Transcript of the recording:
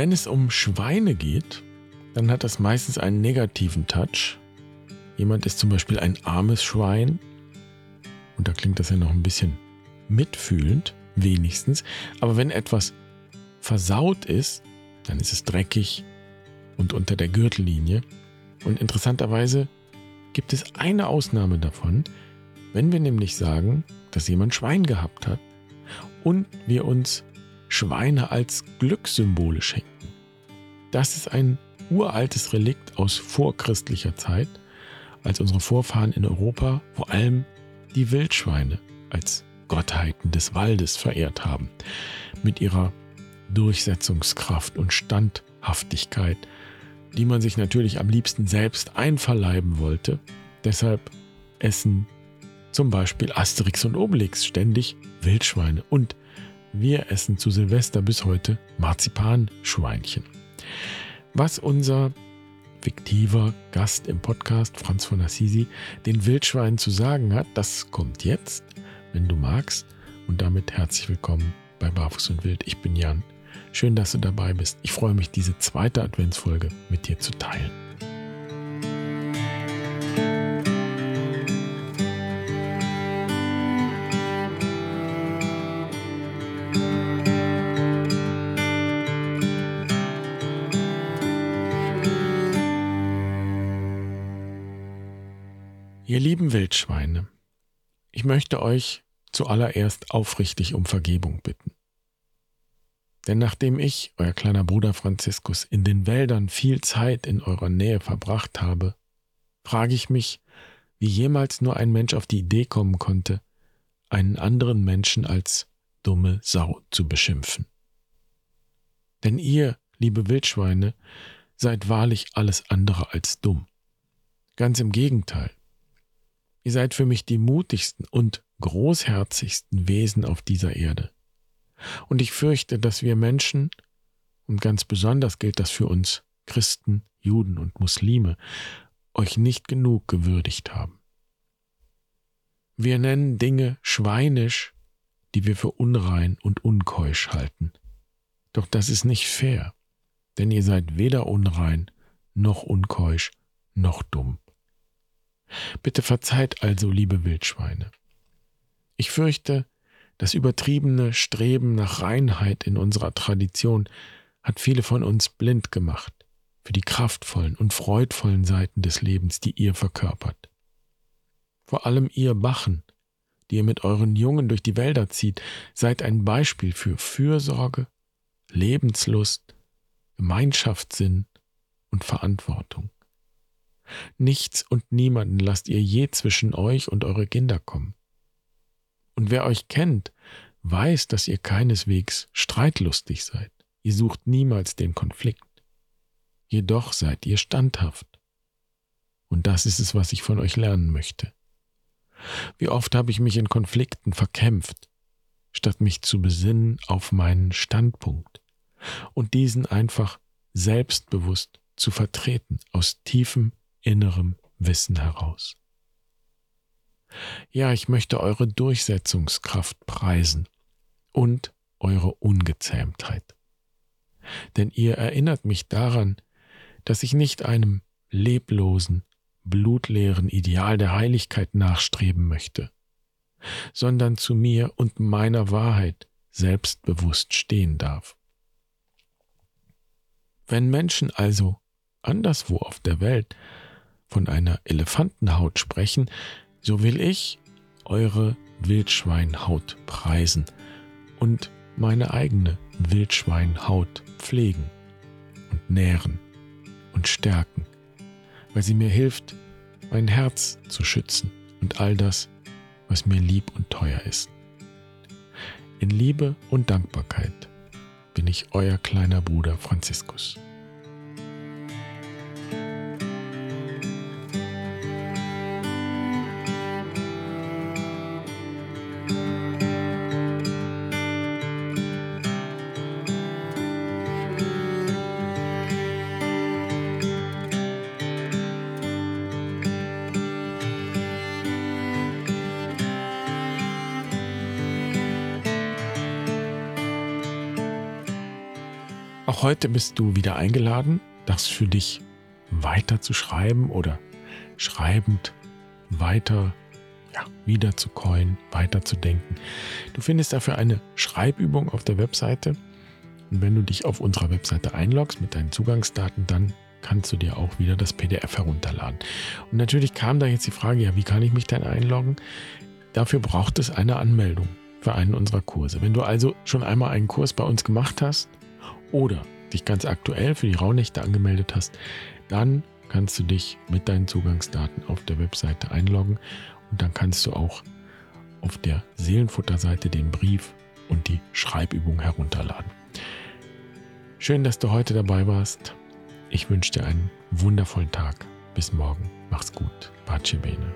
wenn es um Schweine geht, dann hat das meistens einen negativen Touch. Jemand ist zum Beispiel ein armes Schwein. Und da klingt das ja noch ein bisschen mitfühlend, wenigstens. Aber wenn etwas versaut ist, dann ist es dreckig und unter der Gürtellinie. Und interessanterweise gibt es eine Ausnahme davon, wenn wir nämlich sagen, dass jemand Schwein gehabt hat und wir uns Schweine als Glückssymbole schenken. Das ist ein uraltes Relikt aus vorchristlicher Zeit, als unsere Vorfahren in Europa vor allem die Wildschweine als Gottheiten des Waldes verehrt haben, mit ihrer Durchsetzungskraft und Standhaftigkeit, die man sich natürlich am liebsten selbst einverleiben wollte. Deshalb essen zum Beispiel Asterix und Obelix ständig Wildschweine und wir essen zu Silvester bis heute Marzipanschweinchen. Was unser fiktiver Gast im Podcast, Franz von Assisi, den Wildschweinen zu sagen hat, das kommt jetzt, wenn du magst. Und damit herzlich willkommen bei Barfuß und Wild. Ich bin Jan. Schön, dass du dabei bist. Ich freue mich, diese zweite Adventsfolge mit dir zu teilen. Ihr lieben Wildschweine, ich möchte euch zuallererst aufrichtig um Vergebung bitten. Denn nachdem ich, euer kleiner Bruder Franziskus, in den Wäldern viel Zeit in eurer Nähe verbracht habe, frage ich mich, wie jemals nur ein Mensch auf die Idee kommen konnte, einen anderen Menschen als dumme Sau zu beschimpfen. Denn ihr, liebe Wildschweine, seid wahrlich alles andere als dumm. Ganz im Gegenteil. Ihr seid für mich die mutigsten und großherzigsten Wesen auf dieser Erde. Und ich fürchte, dass wir Menschen, und ganz besonders gilt das für uns Christen, Juden und Muslime, euch nicht genug gewürdigt haben. Wir nennen Dinge schweinisch, die wir für unrein und unkeusch halten. Doch das ist nicht fair, denn ihr seid weder unrein, noch unkeusch, noch dumm. Bitte verzeiht also, liebe Wildschweine. Ich fürchte, das übertriebene Streben nach Reinheit in unserer Tradition hat viele von uns blind gemacht für die kraftvollen und freudvollen Seiten des Lebens, die ihr verkörpert. Vor allem ihr Bachen, die ihr mit euren Jungen durch die Wälder zieht, seid ein Beispiel für Fürsorge, Lebenslust, Gemeinschaftssinn und Verantwortung. Nichts und niemanden lasst ihr je zwischen euch und eure Kinder kommen. Und wer euch kennt, weiß, dass ihr keineswegs streitlustig seid. Ihr sucht niemals den Konflikt. Jedoch seid ihr standhaft. Und das ist es, was ich von euch lernen möchte. Wie oft habe ich mich in Konflikten verkämpft, statt mich zu besinnen auf meinen Standpunkt und diesen einfach selbstbewusst zu vertreten aus tiefem innerem Wissen heraus. Ja, ich möchte eure Durchsetzungskraft preisen und eure Ungezähmtheit. Denn ihr erinnert mich daran, dass ich nicht einem leblosen, blutleeren Ideal der Heiligkeit nachstreben möchte, sondern zu mir und meiner Wahrheit selbstbewusst stehen darf. Wenn Menschen also anderswo auf der Welt von einer Elefantenhaut sprechen, so will ich eure Wildschweinhaut preisen und meine eigene Wildschweinhaut pflegen und nähren und stärken, weil sie mir hilft, mein Herz zu schützen und all das, was mir lieb und teuer ist. In Liebe und Dankbarkeit bin ich euer kleiner Bruder Franziskus. Auch heute bist du wieder eingeladen, das für dich weiter zu schreiben oder schreibend weiter ja, wieder zu coin, weiter zu denken. Du findest dafür eine Schreibübung auf der Webseite. Und wenn du dich auf unserer Webseite einloggst mit deinen Zugangsdaten, dann kannst du dir auch wieder das PDF herunterladen. Und natürlich kam da jetzt die Frage, ja, wie kann ich mich denn einloggen? Dafür braucht es eine Anmeldung für einen unserer Kurse. Wenn du also schon einmal einen Kurs bei uns gemacht hast, oder dich ganz aktuell für die Rauhnächte angemeldet hast, dann kannst du dich mit deinen Zugangsdaten auf der Webseite einloggen und dann kannst du auch auf der Seelenfutterseite den Brief und die Schreibübung herunterladen. Schön, dass du heute dabei warst. Ich wünsche dir einen wundervollen Tag. Bis morgen. Mach's gut. Pace bene.